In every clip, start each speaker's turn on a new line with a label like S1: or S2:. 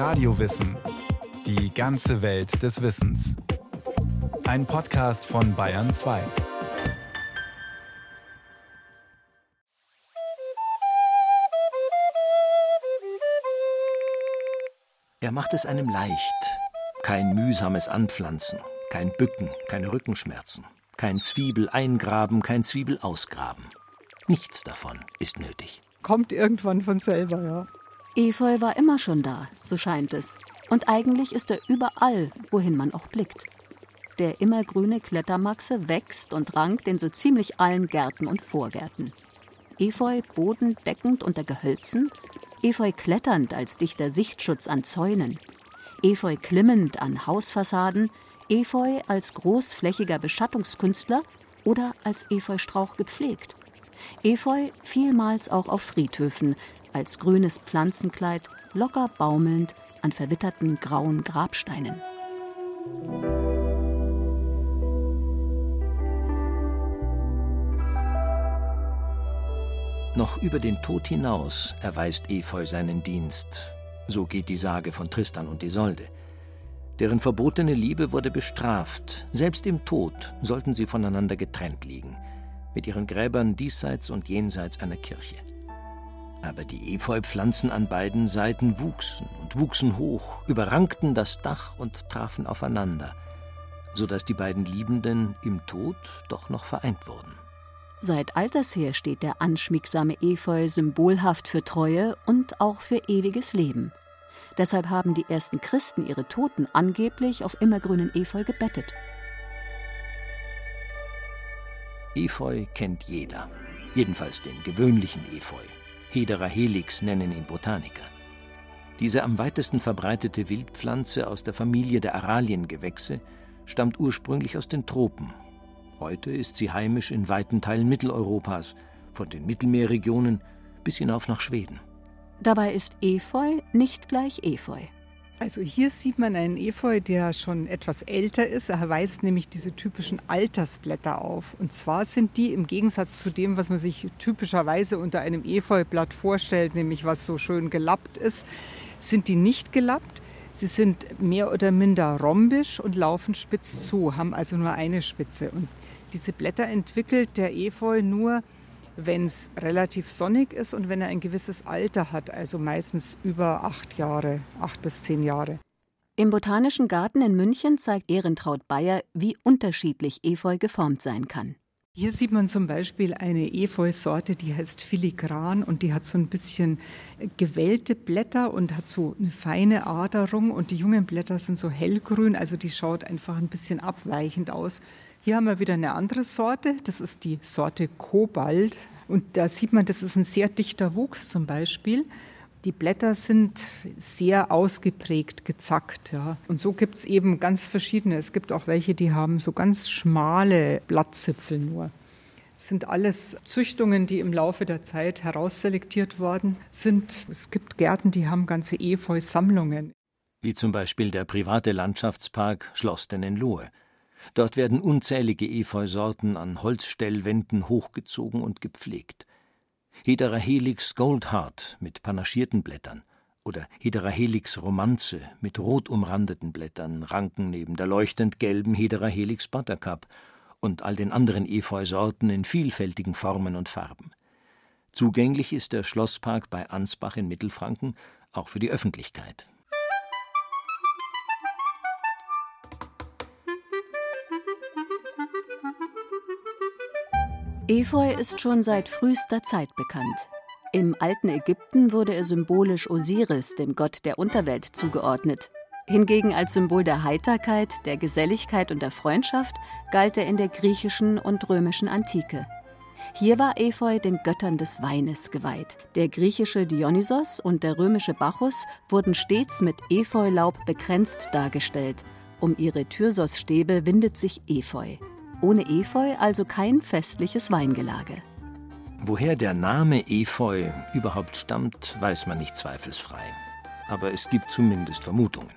S1: Radiowissen. Die ganze Welt des Wissens. Ein Podcast von Bayern 2.
S2: Er macht es einem leicht. Kein mühsames Anpflanzen, kein Bücken, keine Rückenschmerzen, kein Zwiebel eingraben, kein Zwiebel ausgraben. Nichts davon ist nötig.
S3: Kommt irgendwann von selber, ja.
S4: Efeu war immer schon da, so scheint es. Und eigentlich ist er überall, wohin man auch blickt. Der immergrüne Klettermaxe wächst und rankt in so ziemlich allen Gärten und Vorgärten. Efeu bodendeckend unter Gehölzen, Efeu kletternd als dichter Sichtschutz an Zäunen, Efeu klimmend an Hausfassaden, Efeu als großflächiger Beschattungskünstler oder als Efeustrauch gepflegt. Efeu vielmals auch auf Friedhöfen, als grünes Pflanzenkleid, locker baumelnd an verwitterten grauen Grabsteinen.
S2: Noch über den Tod hinaus erweist Efeu seinen Dienst. So geht die Sage von Tristan und Isolde. Deren verbotene Liebe wurde bestraft. Selbst im Tod sollten sie voneinander getrennt liegen, mit ihren Gräbern diesseits und jenseits einer Kirche. Aber die Efeupflanzen an beiden Seiten wuchsen und wuchsen hoch, überrankten das Dach und trafen aufeinander, so dass die beiden Liebenden im Tod doch noch vereint wurden.
S4: Seit alters her steht der anschmiegsame Efeu symbolhaft für Treue und auch für ewiges Leben. Deshalb haben die ersten Christen ihre Toten angeblich auf immergrünen Efeu gebettet.
S2: Efeu kennt jeder, jedenfalls den gewöhnlichen Efeu. Hedera helix nennen ihn Botaniker. Diese am weitesten verbreitete Wildpflanze aus der Familie der Araliengewächse stammt ursprünglich aus den Tropen. Heute ist sie heimisch in weiten Teilen Mitteleuropas, von den Mittelmeerregionen bis hinauf nach Schweden.
S4: Dabei ist Efeu nicht gleich Efeu.
S3: Also hier sieht man einen Efeu, der schon etwas älter ist. Er weist nämlich diese typischen Altersblätter auf. Und zwar sind die im Gegensatz zu dem, was man sich typischerweise unter einem Efeublatt vorstellt, nämlich was so schön gelappt ist, sind die nicht gelappt. Sie sind mehr oder minder rhombisch und laufen spitz zu, haben also nur eine Spitze. Und diese Blätter entwickelt der Efeu nur wenn es relativ sonnig ist und wenn er ein gewisses Alter hat, also meistens über acht Jahre, acht bis zehn Jahre.
S4: Im Botanischen Garten in München zeigt Ehrentraut Bayer, wie unterschiedlich Efeu geformt sein kann.
S3: Hier sieht man zum Beispiel eine Efeu-Sorte, die heißt Filigran und die hat so ein bisschen gewellte Blätter und hat so eine feine Aderung und die jungen Blätter sind so hellgrün, also die schaut einfach ein bisschen abweichend aus. Hier haben wir wieder eine andere Sorte, das ist die Sorte Kobalt. Und da sieht man, das ist ein sehr dichter Wuchs zum Beispiel. Die Blätter sind sehr ausgeprägt gezackt. Ja. Und so gibt es eben ganz verschiedene. Es gibt auch welche, die haben so ganz schmale Blattzipfel nur. Es sind alles Züchtungen, die im Laufe der Zeit herausselektiert worden sind. Es gibt Gärten, die haben ganze Efeu-Sammlungen.
S2: Wie zum Beispiel der private Landschaftspark Schloss Dennenlohe. Dort werden unzählige Efeusorten an Holzstellwänden hochgezogen und gepflegt. Hedera helix Goldheart mit panaschierten Blättern oder Hedera helix Romanze mit rot umrandeten Blättern ranken neben der leuchtend gelben Hedera helix Buttercup und all den anderen Efeusorten in vielfältigen Formen und Farben. Zugänglich ist der Schlosspark bei Ansbach in Mittelfranken auch für die Öffentlichkeit.
S4: Efeu ist schon seit frühester Zeit bekannt. Im alten Ägypten wurde er symbolisch Osiris, dem Gott der Unterwelt, zugeordnet. Hingegen als Symbol der Heiterkeit, der Geselligkeit und der Freundschaft galt er in der griechischen und römischen Antike. Hier war Efeu den Göttern des Weines geweiht. Der griechische Dionysos und der römische Bacchus wurden stets mit Efeulaub bekränzt dargestellt. Um ihre Thyrsos-Stäbe windet sich Efeu. Ohne Efeu also kein festliches Weingelage.
S2: Woher der Name Efeu überhaupt stammt, weiß man nicht zweifelsfrei. Aber es gibt zumindest Vermutungen.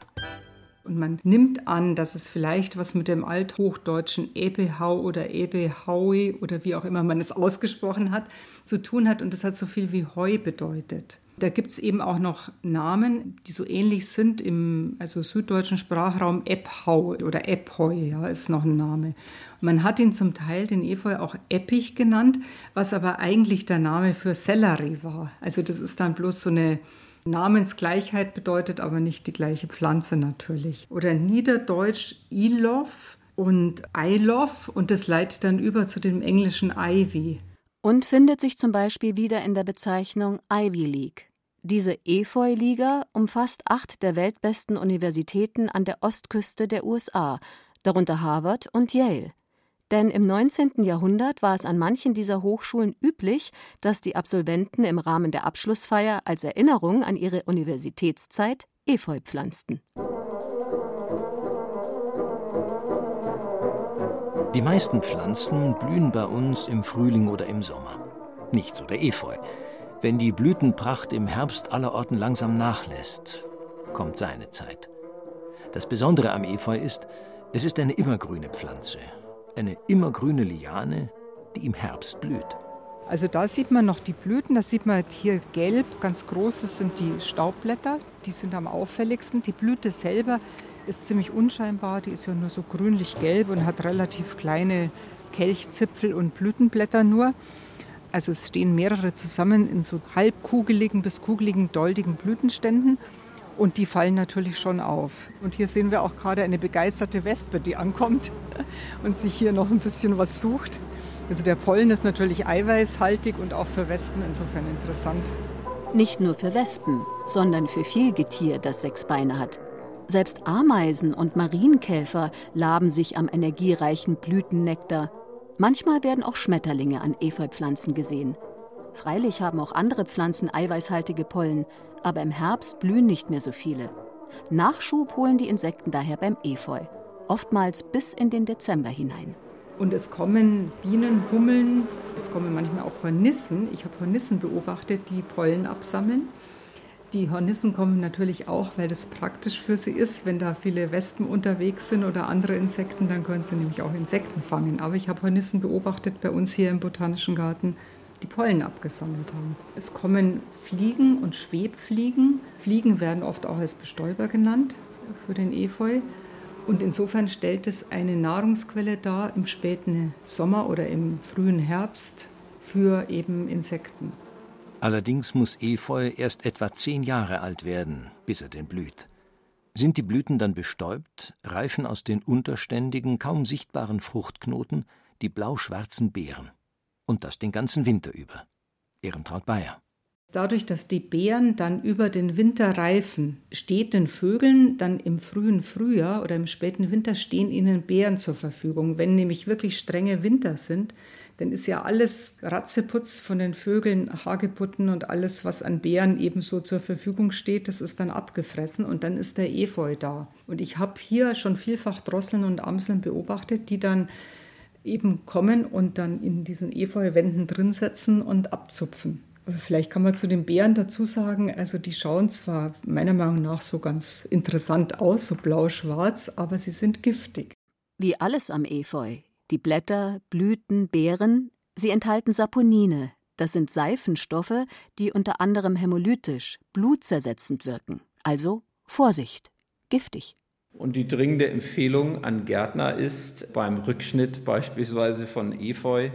S3: Und man nimmt an, dass es vielleicht was mit dem althochdeutschen Ebehau oder Ebehaui oder wie auch immer man es ausgesprochen hat, zu tun hat. Und das hat so viel wie Heu bedeutet. Da gibt es eben auch noch Namen, die so ähnlich sind im also süddeutschen Sprachraum. Eppau oder Epheu ja, ist noch ein Name. Und man hat ihn zum Teil, den Efeu, auch Eppich genannt, was aber eigentlich der Name für Sellerie war. Also das ist dann bloß so eine Namensgleichheit, bedeutet aber nicht die gleiche Pflanze natürlich. Oder Niederdeutsch Ilof und Eilof und das leitet dann über zu dem englischen Ivy
S4: und findet sich zum Beispiel wieder in der Bezeichnung Ivy League. Diese Efeu-Liga umfasst acht der weltbesten Universitäten an der Ostküste der USA, darunter Harvard und Yale. Denn im 19. Jahrhundert war es an manchen dieser Hochschulen üblich, dass die Absolventen im Rahmen der Abschlussfeier als Erinnerung an ihre Universitätszeit Efeu pflanzten.
S2: Die meisten Pflanzen blühen bei uns im Frühling oder im Sommer. Nicht so der Efeu. Wenn die Blütenpracht im Herbst allerorten langsam nachlässt, kommt seine Zeit. Das Besondere am Efeu ist, es ist eine immergrüne Pflanze. Eine immergrüne Liane, die im Herbst blüht.
S3: Also da sieht man noch die Blüten, das sieht man hier gelb, ganz großes sind die Staubblätter, die sind am auffälligsten. Die Blüte selber ist ziemlich unscheinbar. Die ist ja nur so grünlich-gelb und hat relativ kleine Kelchzipfel und Blütenblätter nur. Also es stehen mehrere zusammen in so halbkugeligen bis kugeligen, doldigen Blütenständen. Und die fallen natürlich schon auf. Und hier sehen wir auch gerade eine begeisterte Wespe, die ankommt und sich hier noch ein bisschen was sucht. Also der Pollen ist natürlich eiweißhaltig und auch für Wespen insofern interessant.
S4: Nicht nur für Wespen, sondern für viel Getier, das sechs Beine hat. Selbst Ameisen und Marienkäfer laben sich am energiereichen Blütennektar. Manchmal werden auch Schmetterlinge an Efeupflanzen gesehen. Freilich haben auch andere Pflanzen eiweißhaltige Pollen, aber im Herbst blühen nicht mehr so viele. Nachschub holen die Insekten daher beim Efeu, oftmals bis in den Dezember hinein.
S3: Und es kommen Bienen, Hummeln, es kommen manchmal auch Hornissen. Ich habe Hornissen beobachtet, die Pollen absammeln. Die Hornissen kommen natürlich auch, weil das praktisch für sie ist. Wenn da viele Wespen unterwegs sind oder andere Insekten, dann können sie nämlich auch Insekten fangen. Aber ich habe Hornissen beobachtet bei uns hier im Botanischen Garten, die Pollen abgesammelt haben. Es kommen Fliegen und Schwebfliegen. Fliegen werden oft auch als Bestäuber genannt für den Efeu. Und insofern stellt es eine Nahrungsquelle dar im späten Sommer oder im frühen Herbst für eben Insekten.
S2: Allerdings muss Efeu erst etwa zehn Jahre alt werden, bis er denn blüht. Sind die Blüten dann bestäubt, reifen aus den unterständigen, kaum sichtbaren Fruchtknoten die blau-schwarzen Beeren. Und das den ganzen Winter über. Ehrentraut Bayer.
S3: Dadurch, dass die Beeren dann über den Winter reifen, steht den Vögeln dann im frühen Frühjahr oder im späten Winter stehen ihnen Beeren zur Verfügung. Wenn nämlich wirklich strenge Winter sind, dann ist ja alles Ratzeputz von den Vögeln, Hagebutten und alles, was an Beeren ebenso zur Verfügung steht, das ist dann abgefressen und dann ist der Efeu da. Und ich habe hier schon vielfach Drosseln und Amseln beobachtet, die dann eben kommen und dann in diesen Efeuwänden drin setzen und abzupfen. Vielleicht kann man zu den Beeren dazu sagen, also die schauen zwar meiner Meinung nach so ganz interessant aus, so blau-schwarz, aber sie sind giftig.
S4: Wie alles am Efeu die Blätter, Blüten, Beeren, sie enthalten Saponine, das sind Seifenstoffe, die unter anderem hämolytisch, blutzersetzend wirken. Also Vorsicht, giftig.
S5: Und die dringende Empfehlung an Gärtner ist, beim Rückschnitt beispielsweise von Efeu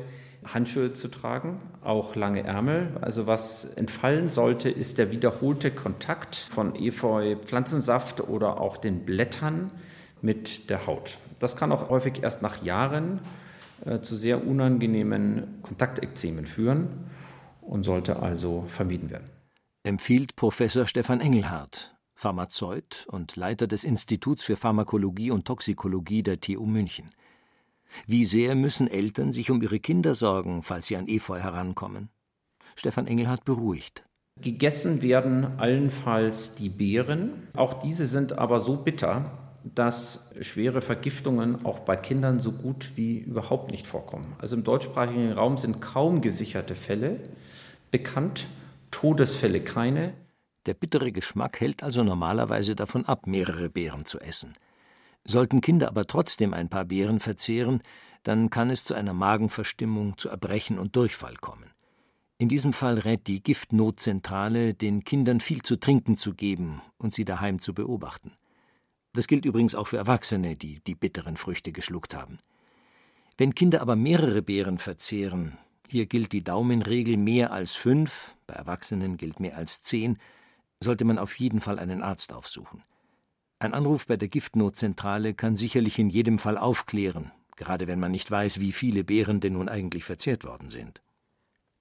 S5: Handschuhe zu tragen, auch lange Ärmel. Also was entfallen sollte, ist der wiederholte Kontakt von Efeu, Pflanzensaft oder auch den Blättern mit der Haut. Das kann auch häufig erst nach Jahren äh, zu sehr unangenehmen Kontaktekzemen führen und sollte also vermieden werden.
S2: Empfiehlt Professor Stefan Engelhardt, Pharmazeut und Leiter des Instituts für Pharmakologie und Toxikologie der TU München. Wie sehr müssen Eltern sich um ihre Kinder sorgen, falls sie an Efeu herankommen? Stefan Engelhardt beruhigt.
S5: Gegessen werden allenfalls die Beeren. Auch diese sind aber so bitter, dass schwere Vergiftungen auch bei Kindern so gut wie überhaupt nicht vorkommen. Also im deutschsprachigen Raum sind kaum gesicherte Fälle bekannt, Todesfälle keine.
S2: Der bittere Geschmack hält also normalerweise davon ab, mehrere Beeren zu essen. Sollten Kinder aber trotzdem ein paar Beeren verzehren, dann kann es zu einer Magenverstimmung, zu Erbrechen und Durchfall kommen. In diesem Fall rät die Giftnotzentrale, den Kindern viel zu trinken zu geben und sie daheim zu beobachten. Das gilt übrigens auch für Erwachsene, die die bitteren Früchte geschluckt haben. Wenn Kinder aber mehrere Beeren verzehren, hier gilt die Daumenregel mehr als fünf, bei Erwachsenen gilt mehr als zehn, sollte man auf jeden Fall einen Arzt aufsuchen. Ein Anruf bei der Giftnotzentrale kann sicherlich in jedem Fall aufklären, gerade wenn man nicht weiß, wie viele Beeren denn nun eigentlich verzehrt worden sind.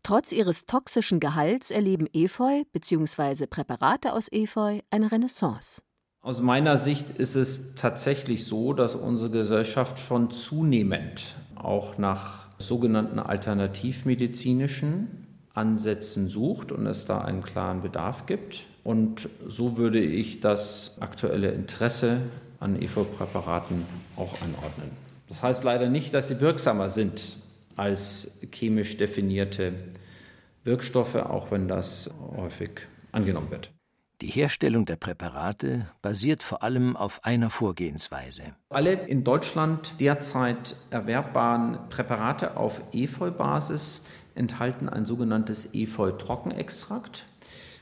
S4: Trotz ihres toxischen Gehalts erleben Efeu bzw. Präparate aus Efeu eine Renaissance.
S5: Aus meiner Sicht ist es tatsächlich so, dass unsere Gesellschaft schon zunehmend auch nach sogenannten alternativmedizinischen Ansätzen sucht und es da einen klaren Bedarf gibt. Und so würde ich das aktuelle Interesse an EVO-Präparaten auch anordnen. Das heißt leider nicht, dass sie wirksamer sind als chemisch definierte Wirkstoffe, auch wenn das häufig angenommen wird.
S2: Die Herstellung der Präparate basiert vor allem auf einer Vorgehensweise.
S5: Alle in Deutschland derzeit erwerbbaren Präparate auf Efeu-Basis enthalten ein sogenanntes Efeu-Trockenextrakt.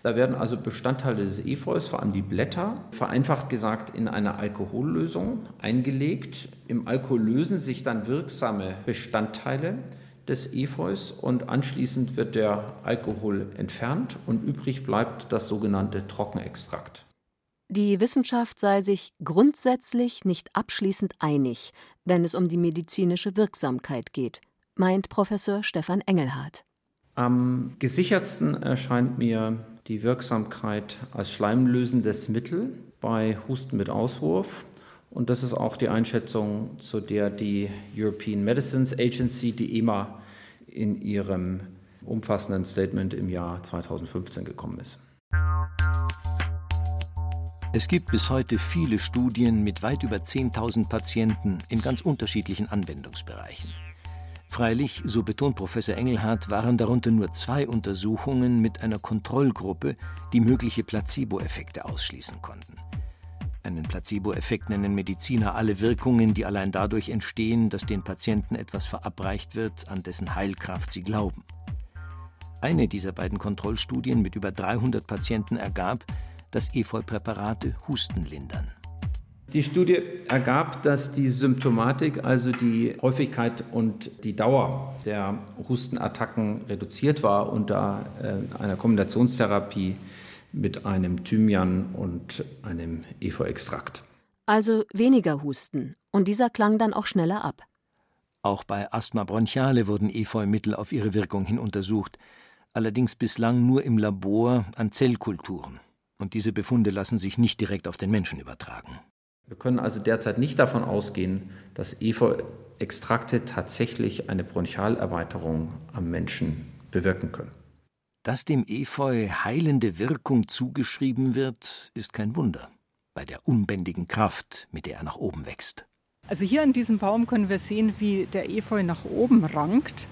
S5: Da werden also Bestandteile des Efeus, vor allem die Blätter, vereinfacht gesagt in eine Alkohollösung eingelegt. Im Alkohol lösen sich dann wirksame Bestandteile des Efeus und anschließend wird der Alkohol entfernt und übrig bleibt das sogenannte Trockenextrakt.
S4: Die Wissenschaft sei sich grundsätzlich nicht abschließend einig, wenn es um die medizinische Wirksamkeit geht, meint Professor Stefan Engelhardt.
S5: Am gesichertsten erscheint mir die Wirksamkeit als schleimlösendes Mittel bei Husten mit Auswurf. Und das ist auch die Einschätzung, zu der die European Medicines Agency, die EMA, in ihrem umfassenden Statement im Jahr 2015 gekommen ist.
S2: Es gibt bis heute viele Studien mit weit über 10.000 Patienten in ganz unterschiedlichen Anwendungsbereichen. Freilich, so betont Professor Engelhardt, waren darunter nur zwei Untersuchungen mit einer Kontrollgruppe, die mögliche Placebo-Effekte ausschließen konnten. Einen Placebo-Effekt nennen Mediziner alle Wirkungen, die allein dadurch entstehen, dass den Patienten etwas verabreicht wird, an dessen Heilkraft sie glauben. Eine dieser beiden Kontrollstudien mit über 300 Patienten ergab, dass Efeu-Präparate Husten lindern.
S5: Die Studie ergab, dass die Symptomatik, also die Häufigkeit und die Dauer der Hustenattacken reduziert war unter äh, einer Kombinationstherapie mit einem Thymian und einem Efeu-Extrakt.
S4: Also weniger Husten und dieser klang dann auch schneller ab.
S2: Auch bei Asthma bronchiale wurden Efeu-Mittel auf ihre Wirkung hin untersucht, allerdings bislang nur im Labor an Zellkulturen. Und diese Befunde lassen sich nicht direkt auf den Menschen übertragen.
S5: Wir können also derzeit nicht davon ausgehen, dass Efeu-Extrakte tatsächlich eine Bronchialerweiterung am Menschen bewirken können.
S2: Dass dem Efeu heilende Wirkung zugeschrieben wird, ist kein Wunder bei der unbändigen Kraft, mit der er nach oben wächst.
S3: Also hier an diesem Baum können wir sehen, wie der Efeu nach oben rankt.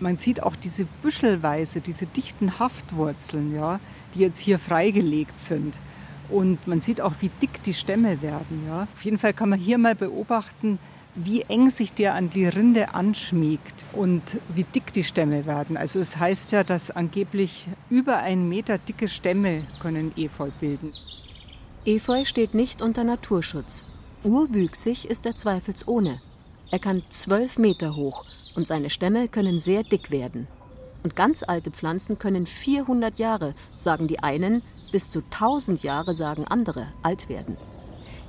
S3: Man sieht auch diese büschelweise, diese dichten Haftwurzeln, ja, die jetzt hier freigelegt sind. Und man sieht auch, wie dick die Stämme werden. Ja. Auf jeden Fall kann man hier mal beobachten, wie eng sich der an die Rinde anschmiegt und wie dick die Stämme werden. Also es heißt ja, dass angeblich über einen Meter dicke Stämme können Efeu bilden.
S4: Efeu steht nicht unter Naturschutz. Urwüchsig ist er zweifelsohne. Er kann zwölf Meter hoch und seine Stämme können sehr dick werden. Und ganz alte Pflanzen können 400 Jahre, sagen die einen, bis zu 1000 Jahre, sagen andere, alt werden.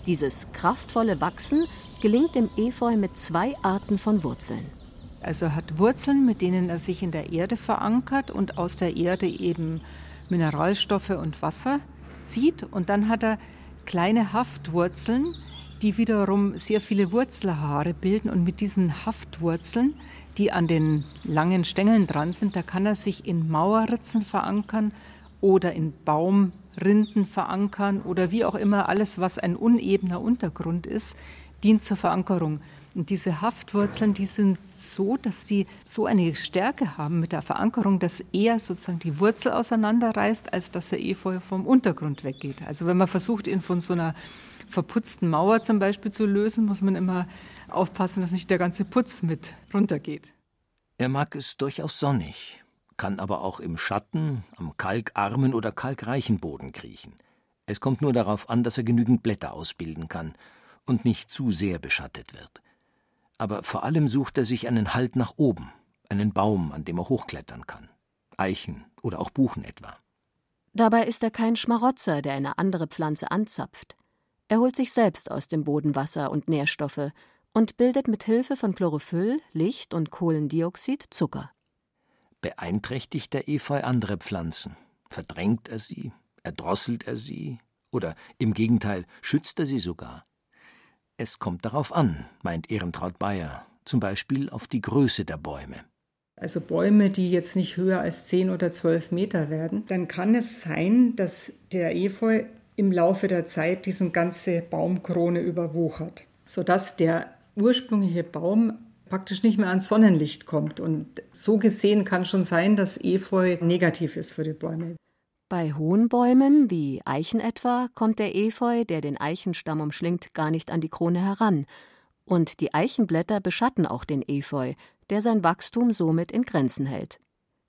S4: Dieses kraftvolle Wachsen gelingt dem Efeu mit zwei Arten von Wurzeln.
S3: Also er hat Wurzeln, mit denen er sich in der Erde verankert und aus der Erde eben Mineralstoffe und Wasser zieht. Und dann hat er kleine Haftwurzeln, die wiederum sehr viele Wurzelhaare bilden. Und mit diesen Haftwurzeln, die an den langen Stängeln dran sind, da kann er sich in Mauerritzen verankern oder in Baumrinden verankern oder wie auch immer alles, was ein unebener Untergrund ist, dient zur Verankerung. Und diese Haftwurzeln, die sind so, dass sie so eine Stärke haben mit der Verankerung, dass er sozusagen die Wurzel auseinanderreißt, als dass er Efeu vom Untergrund weggeht. Also wenn man versucht, ihn von so einer verputzten Mauer zum Beispiel zu lösen, muss man immer aufpassen, dass nicht der ganze Putz mit runtergeht.
S2: Er mag es durchaus sonnig, kann aber auch im Schatten, am kalkarmen oder kalkreichen Boden kriechen. Es kommt nur darauf an, dass er genügend Blätter ausbilden kann und nicht zu sehr beschattet wird. Aber vor allem sucht er sich einen Halt nach oben, einen Baum, an dem er hochklettern kann. Eichen oder auch Buchen etwa.
S4: Dabei ist er kein Schmarotzer, der eine andere Pflanze anzapft. Er holt sich selbst aus dem Boden Wasser und Nährstoffe und bildet mit Hilfe von Chlorophyll, Licht und Kohlendioxid Zucker.
S2: Beeinträchtigt der Efeu andere Pflanzen? Verdrängt er sie? Erdrosselt er sie? Oder im Gegenteil, schützt er sie sogar? Es kommt darauf an, meint Ehrentraut Bayer, zum Beispiel auf die Größe der Bäume.
S3: Also Bäume, die jetzt nicht höher als 10 oder 12 Meter werden, dann kann es sein, dass der Efeu im Laufe der Zeit diese ganze Baumkrone überwuchert, sodass der ursprüngliche Baum praktisch nicht mehr ans Sonnenlicht kommt. Und so gesehen kann schon sein, dass Efeu negativ ist für die Bäume.
S4: Bei hohen Bäumen, wie Eichen etwa, kommt der Efeu, der den Eichenstamm umschlingt, gar nicht an die Krone heran. Und die Eichenblätter beschatten auch den Efeu, der sein Wachstum somit in Grenzen hält.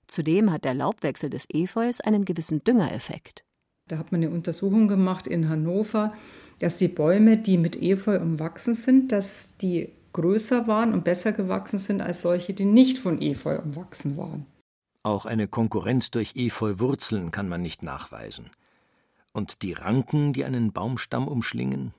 S4: Zudem hat der Laubwechsel des Efeus einen gewissen Düngereffekt.
S3: Da hat man eine Untersuchung gemacht in Hannover, dass die Bäume, die mit Efeu umwachsen sind, dass die größer waren und besser gewachsen sind als solche, die nicht von Efeu umwachsen waren.
S2: Auch eine Konkurrenz durch Efeuwurzeln kann man nicht nachweisen. Und die Ranken, die einen Baumstamm umschlingen,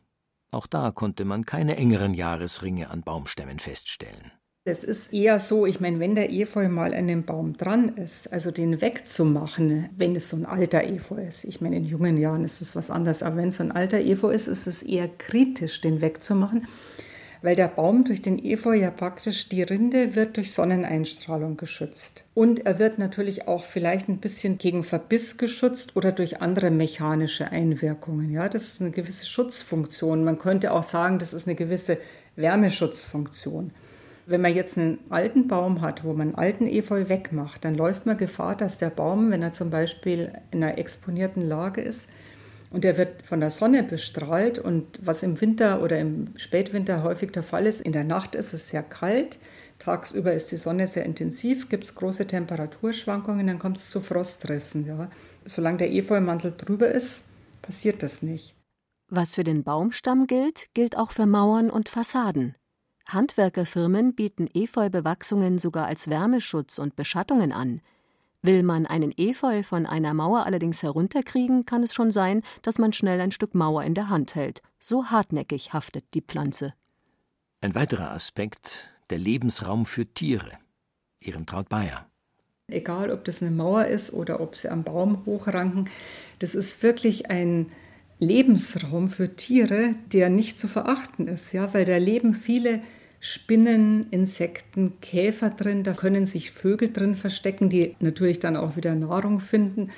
S2: auch da konnte man keine engeren Jahresringe an Baumstämmen feststellen.
S3: Es ist eher so, ich meine, wenn der Efeu mal an dem Baum dran ist, also den wegzumachen, wenn es so ein alter Efeu ist. Ich meine, in jungen Jahren ist es was anderes, aber wenn es so ein alter Efeu ist, ist es eher kritisch, den wegzumachen, weil der Baum durch den Efeu ja praktisch, die Rinde wird durch Sonneneinstrahlung geschützt. Und er wird natürlich auch vielleicht ein bisschen gegen Verbiss geschützt oder durch andere mechanische Einwirkungen. Ja, das ist eine gewisse Schutzfunktion. Man könnte auch sagen, das ist eine gewisse Wärmeschutzfunktion. Wenn man jetzt einen alten Baum hat, wo man einen alten Efeu wegmacht, dann läuft man Gefahr, dass der Baum, wenn er zum Beispiel in einer exponierten Lage ist, und der wird von der Sonne bestrahlt und was im Winter oder im Spätwinter häufig der Fall ist, in der Nacht ist es sehr kalt, tagsüber ist die Sonne sehr intensiv, gibt es große Temperaturschwankungen, dann kommt es zu Frostrissen. Ja. Solange der Efeumantel drüber ist, passiert das nicht.
S4: Was für den Baumstamm gilt, gilt auch für Mauern und Fassaden. Handwerkerfirmen bieten Efeubewachsungen sogar als Wärmeschutz und Beschattungen an – Will man einen Efeu von einer Mauer allerdings herunterkriegen, kann es schon sein, dass man schnell ein Stück Mauer in der Hand hält. So hartnäckig haftet die Pflanze.
S2: Ein weiterer Aspekt, der Lebensraum für Tiere. Ihrem Traut Bayer.
S3: Egal, ob das eine Mauer ist oder ob sie am Baum hochranken, das ist wirklich ein Lebensraum für Tiere, der nicht zu verachten ist, ja, weil da leben viele Spinnen, Insekten, Käfer drin. Da können sich Vögel drin verstecken, die natürlich dann auch wieder Nahrung finden.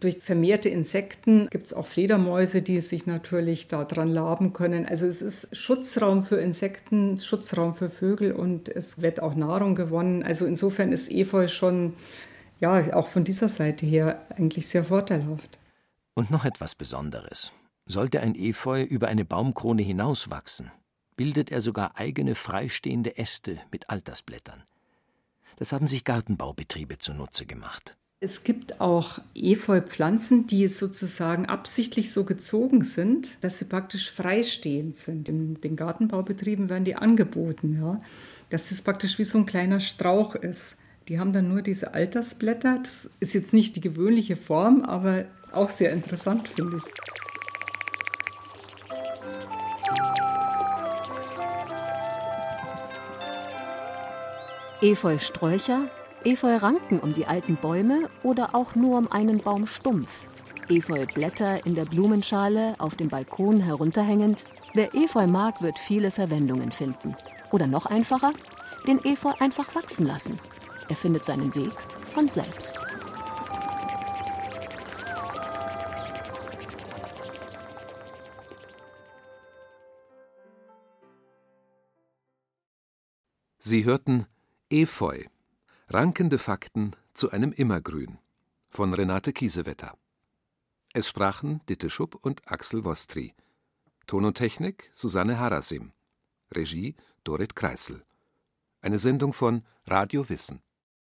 S3: Durch vermehrte Insekten gibt es auch Fledermäuse, die sich natürlich daran laben können. Also es ist Schutzraum für Insekten, Schutzraum für Vögel und es wird auch Nahrung gewonnen. Also insofern ist Efeu schon, ja, auch von dieser Seite her eigentlich sehr vorteilhaft.
S2: Und noch etwas Besonderes. Sollte ein Efeu über eine Baumkrone hinauswachsen, bildet er sogar eigene freistehende Äste mit Altersblättern. Das haben sich Gartenbaubetriebe zunutze gemacht.
S3: Es gibt auch Efeupflanzen, die sozusagen absichtlich so gezogen sind, dass sie praktisch freistehend sind. In den Gartenbaubetrieben werden die angeboten, ja, dass das praktisch wie so ein kleiner Strauch ist. Die haben dann nur diese Altersblätter. Das ist jetzt nicht die gewöhnliche Form, aber auch sehr interessant, finde ich.
S4: Efeusträucher, Efeuranken um die alten Bäume oder auch nur um einen Baumstumpf. Efeublätter in der Blumenschale auf dem Balkon herunterhängend. Wer Efeu mag, wird viele Verwendungen finden. Oder noch einfacher, den Efeu einfach wachsen lassen. Er findet seinen Weg von selbst.
S1: Sie hörten Efeu. Rankende Fakten zu einem Immergrün von Renate Kiesewetter. Es sprachen Ditte Schupp und Axel Wostri. Ton und Technik Susanne Harasim. Regie Dorit Kreisel. Eine Sendung von Radio Wissen.